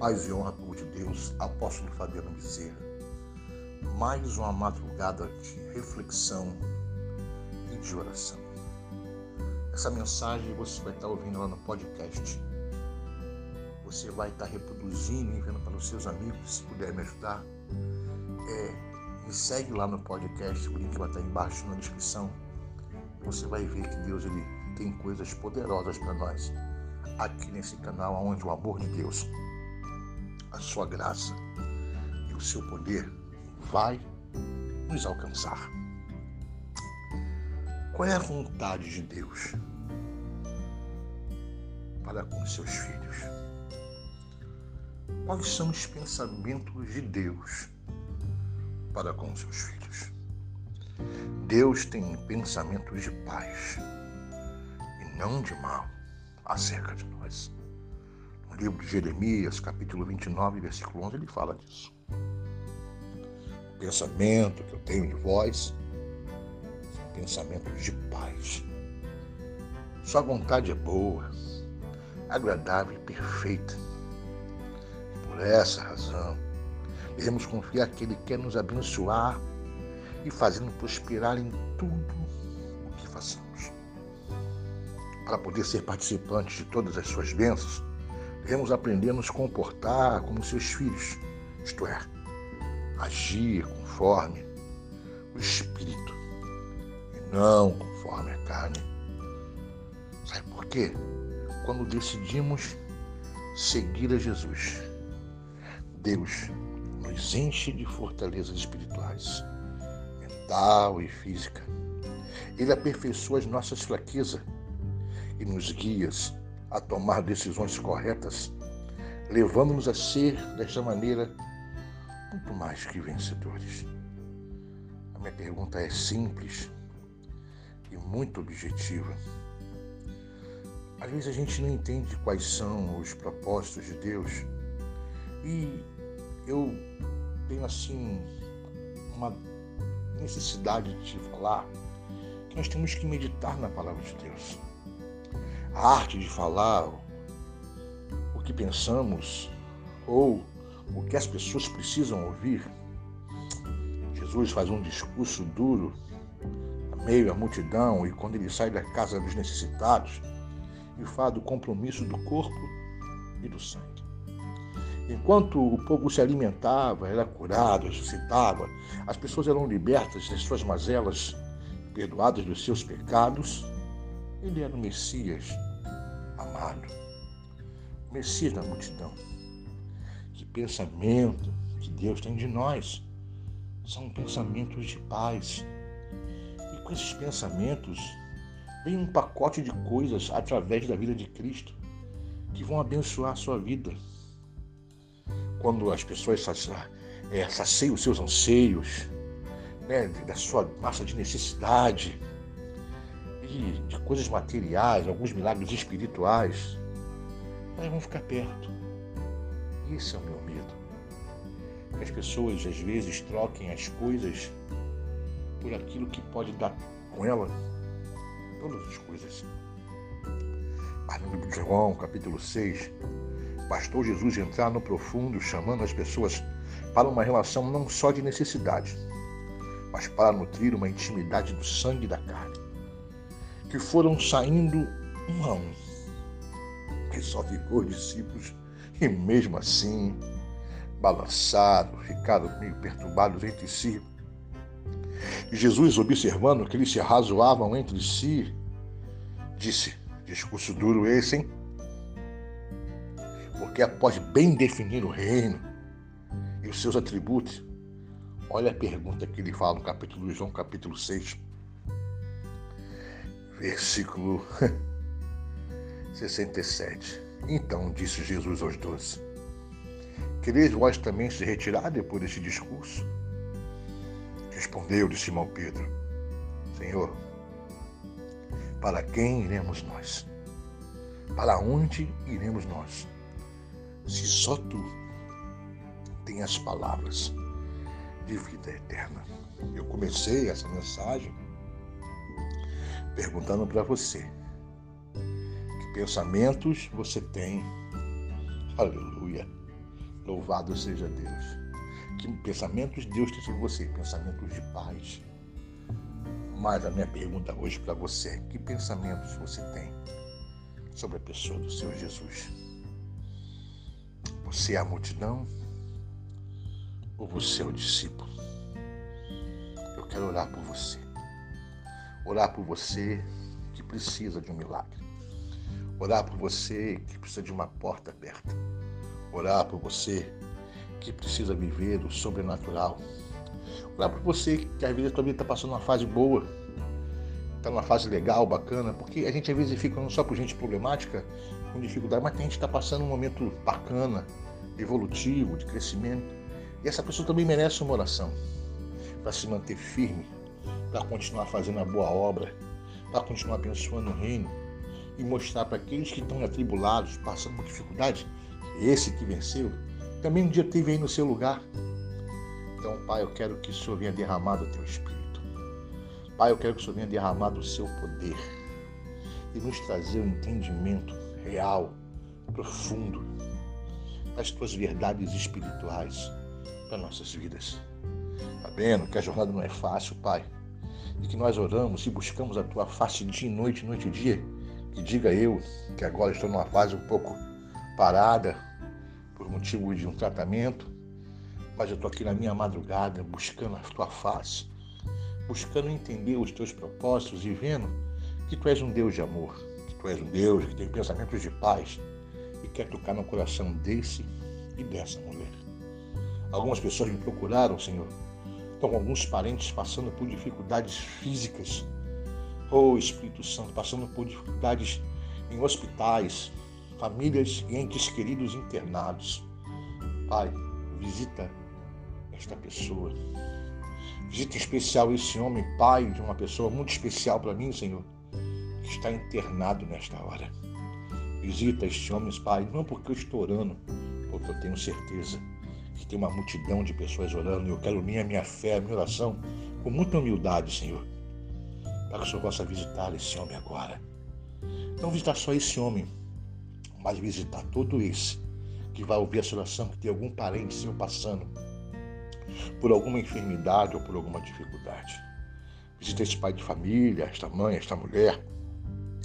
Paz e honra por de Deus, apóstolo Fabiano Bezerra. Mais uma madrugada de reflexão e de oração. Essa mensagem você vai estar ouvindo lá no podcast. Você vai estar reproduzindo, enviando para os seus amigos, se puder me ajudar. É, me segue lá no podcast, o link vai estar embaixo na descrição. Você vai ver que Deus ele tem coisas poderosas para nós aqui nesse canal, onde o amor de Deus a sua graça e o seu poder vai nos alcançar. Qual é a vontade de Deus para com seus filhos? Quais são os pensamentos de Deus para com seus filhos? Deus tem pensamentos de paz e não de mal acerca de nós livro de Jeremias, capítulo 29, versículo 11, ele fala disso. O pensamento que eu tenho de vós são pensamentos de paz. Sua vontade é boa, agradável e perfeita. Por essa razão, devemos confiar que Ele quer nos abençoar e fazendo prosperar em tudo o que façamos. Para poder ser participantes de todas as suas bênçãos, devemos aprender a nos comportar como seus filhos, isto é, agir conforme o Espírito e não conforme a carne. Sabe por quê? Quando decidimos seguir a Jesus, Deus nos enche de fortalezas espirituais, mental e física. Ele aperfeiçoa as nossas fraquezas e nos guia a tomar decisões corretas, levando-nos a ser, desta maneira, muito mais que vencedores. A minha pergunta é simples e muito objetiva. Às vezes a gente não entende quais são os propósitos de Deus e eu tenho assim uma necessidade de te falar que nós temos que meditar na palavra de Deus a arte de falar o que pensamos ou o que as pessoas precisam ouvir. Jesus faz um discurso duro a meio à multidão e quando ele sai da casa dos necessitados e fala do compromisso do corpo e do sangue. Enquanto o povo se alimentava, era curado, ressuscitava, as pessoas eram libertas das suas mazelas, perdoadas dos seus pecados, ele era o Messias amado, o Messias da multidão. Que pensamento que Deus tem de nós são pensamentos de paz. E com esses pensamentos vem um pacote de coisas através da vida de Cristo que vão abençoar a sua vida. Quando as pessoas é, saciam os seus anseios, né, da sua massa de necessidade, de, de coisas materiais, alguns milagres espirituais, elas vão ficar perto. Esse é o meu medo. Que as pessoas às vezes troquem as coisas por aquilo que pode dar com ela todas as coisas. Mas no livro de João, capítulo 6, bastou Jesus entrar no profundo, chamando as pessoas para uma relação não só de necessidade, mas para nutrir uma intimidade do sangue da carne que foram saindo um a um. E só ficou discípulos, e mesmo assim, balançados, ficaram meio perturbados entre si. E Jesus, observando que eles se arrazoavam entre si, disse: Discurso duro esse, hein? Porque após bem definir o reino e os seus atributos, olha a pergunta que ele fala no capítulo João, capítulo 6 versículo 67. Então disse Jesus aos doze: Quereis vós também se retirar depois deste discurso? Respondeu-lhe Simão Pedro: Senhor, para quem iremos nós? Para onde iremos nós? Se só tu tens as palavras de vida eterna. Eu comecei essa mensagem perguntando para você: que pensamentos você tem? Aleluia. Louvado seja Deus. Que pensamentos Deus tem sobre você, pensamentos de paz. Mas a minha pergunta hoje para você é: que pensamentos você tem sobre a pessoa do Senhor Jesus? Você é a multidão ou você é o discípulo? Eu quero orar por você. Orar por você que precisa de um milagre. Orar por você que precisa de uma porta aberta. Orar por você que precisa viver o sobrenatural. Orar por você que às vezes a tua vida está passando uma fase boa, está numa fase legal, bacana, porque a gente às vezes fica não só por gente problemática, com dificuldade, mas tem gente está passando um momento bacana, evolutivo, de crescimento. E essa pessoa também merece uma oração para se manter firme, para continuar fazendo a boa obra, para continuar abençoando o reino e mostrar para aqueles que estão atribulados, passando por dificuldade, esse que venceu, também um dia teve aí no seu lugar. Então, Pai, eu quero que o Senhor venha derramar do teu Espírito. Pai, eu quero que o Senhor venha derramar do seu poder e nos trazer um entendimento real, profundo, das tuas verdades espirituais para nossas vidas. Sabendo que a jornada não é fácil, Pai, e que nós oramos e buscamos a tua face dia e noite, noite e dia, que diga eu que agora estou numa fase um pouco parada por motivo de um tratamento, mas eu estou aqui na minha madrugada buscando a tua face, buscando entender os teus propósitos e vendo que tu és um Deus de amor, que tu és um Deus que tem pensamentos de paz e quer tocar no coração desse e dessa mulher. Algumas pessoas me procuraram, Senhor, estão alguns parentes passando por dificuldades físicas. Oh Espírito Santo, passando por dificuldades em hospitais, famílias e entes queridos internados. Pai, visita esta pessoa. Visita em especial esse homem, pai de uma pessoa muito especial para mim, Senhor, que está internado nesta hora. Visita este homem, Pai, não porque eu estou orando, porque eu tenho certeza que tem uma multidão de pessoas orando e eu quero unir a minha fé, a minha oração com muita humildade, Senhor, para que o Senhor possa visitar esse homem agora. Não visitar só esse homem, mas visitar todo esse que vai ouvir essa oração, que tem algum parente seu passando por alguma enfermidade ou por alguma dificuldade. Visita esse pai de família, esta mãe, esta mulher,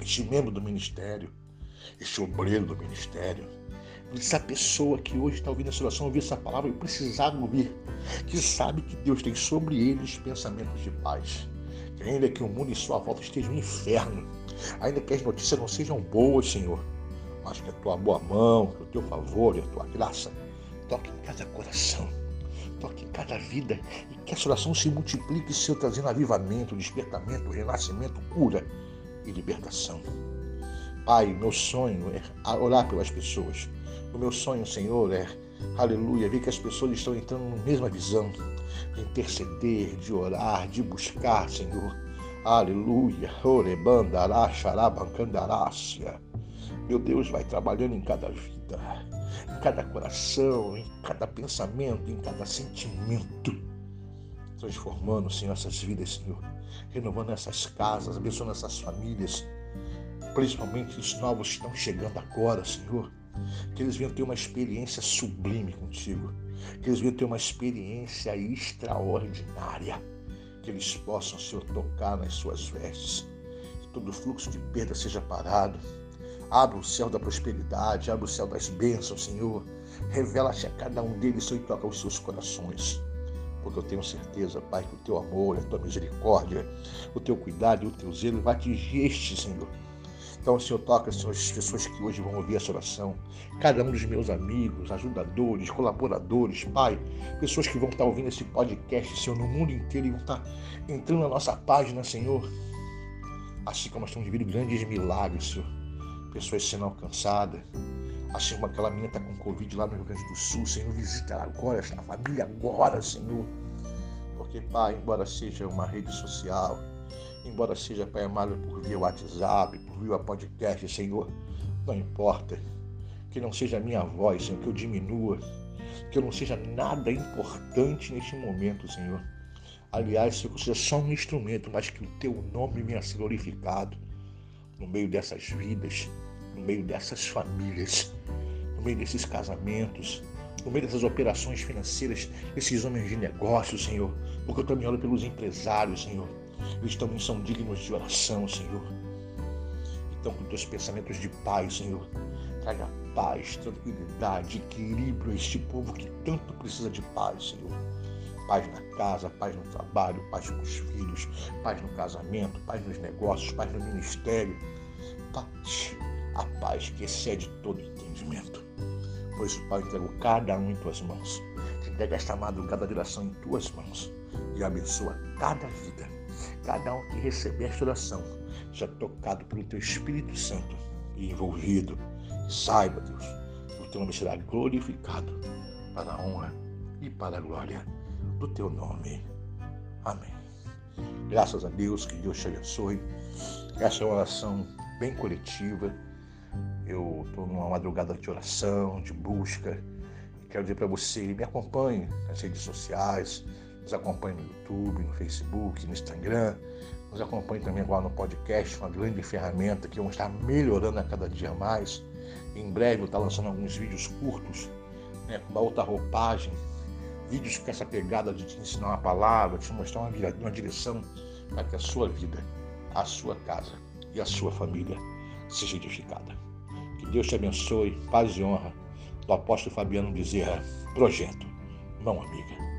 este membro do ministério, este obreiro do ministério, essa pessoa que hoje está ouvindo essa oração, ouvir essa palavra e precisar ouvir, que sabe que Deus tem sobre eles pensamentos de paz. Que ainda que o mundo em sua volta esteja um inferno, ainda que as notícias não sejam boas, Senhor, mas que a tua boa mão, que o teu favor e a tua graça toque em cada coração, toque em cada vida e que essa oração se multiplique, Senhor, trazendo avivamento, despertamento, renascimento, cura e libertação. Pai, meu sonho é orar pelas pessoas o meu sonho, Senhor, é, aleluia, ver que as pessoas estão entrando na mesma visão, de interceder, de orar, de buscar, Senhor. Aleluia. Orebandará, xarabancandarácia. Meu Deus vai trabalhando em cada vida, em cada coração, em cada pensamento, em cada sentimento. Transformando, Senhor, essas vidas, Senhor. Renovando essas casas, abençoando essas famílias. Principalmente os novos que estão chegando agora, Senhor que eles venham ter uma experiência sublime contigo, que eles venham ter uma experiência extraordinária, que eles possam, Senhor, tocar nas suas vestes, que todo fluxo de perda seja parado. Abra o céu da prosperidade, abra o céu das bênçãos, Senhor. Revela-te a cada um deles, Senhor, e toca os seus corações. Porque eu tenho certeza, Pai, que o teu amor, a tua misericórdia, o teu cuidado e o teu zelo vai atingir este, Senhor então, Senhor, toca, as pessoas que hoje vão ouvir essa oração, cada um dos meus amigos, ajudadores, colaboradores, Pai, pessoas que vão estar ouvindo esse podcast, Senhor, no mundo inteiro e vão estar entrando na nossa página, Senhor. Assim como nós estamos vivendo grandes milagres, Senhor. Pessoas sendo alcançadas. Assim como aquela menina está com Covid lá no Rio Grande do Sul, Senhor, visita ela agora, esta família agora, Senhor. Porque, Pai, embora seja uma rede social, embora seja, Pai amado, por via WhatsApp, por via podcast, Senhor, não importa. Que não seja a minha voz, Senhor, que eu diminua, que eu não seja nada importante neste momento, Senhor. Aliás, que eu seja só um instrumento, mas que o teu nome venha ser glorificado no meio dessas vidas, no meio dessas famílias, no meio desses casamentos, no meio dessas operações financeiras, esses homens de negócios, Senhor, porque eu também oro pelos empresários, Senhor. Eles também são dignos de oração, Senhor. Então, com teus pensamentos de paz, Senhor, traga paz, tranquilidade, equilíbrio a este povo que tanto precisa de paz, Senhor. Paz na casa, paz no trabalho, paz com os filhos, paz no casamento, paz nos negócios, paz no ministério. Paz, a paz que excede todo entendimento. Por isso, Pai, entrego cada um em tuas mãos. Entrega esta madrugada de oração em tuas mãos e abençoa cada vida, cada um que receber esta oração, já tocado pelo teu Espírito Santo e envolvido. Saiba, Deus, o teu nome será glorificado para a honra e para a glória do teu nome. Amém. Graças a Deus, que Deus te abençoe. Essa é uma oração bem coletiva. Eu estou numa madrugada de oração, de busca. Quero dizer para você, me acompanhe nas redes sociais, nos acompanhe no YouTube, no Facebook, no Instagram. Nos acompanhe também agora no podcast, uma grande ferramenta que vamos estar melhorando a cada dia mais. Em breve eu estar lançando alguns vídeos curtos, né, com uma outra roupagem, vídeos com essa pegada de te ensinar uma palavra, te mostrar uma, uma direção para que a sua vida, a sua casa e a sua família seja edificada. Que Deus te abençoe, paz e honra. Do apóstolo Fabiano Bezerra, projeto, mão amiga.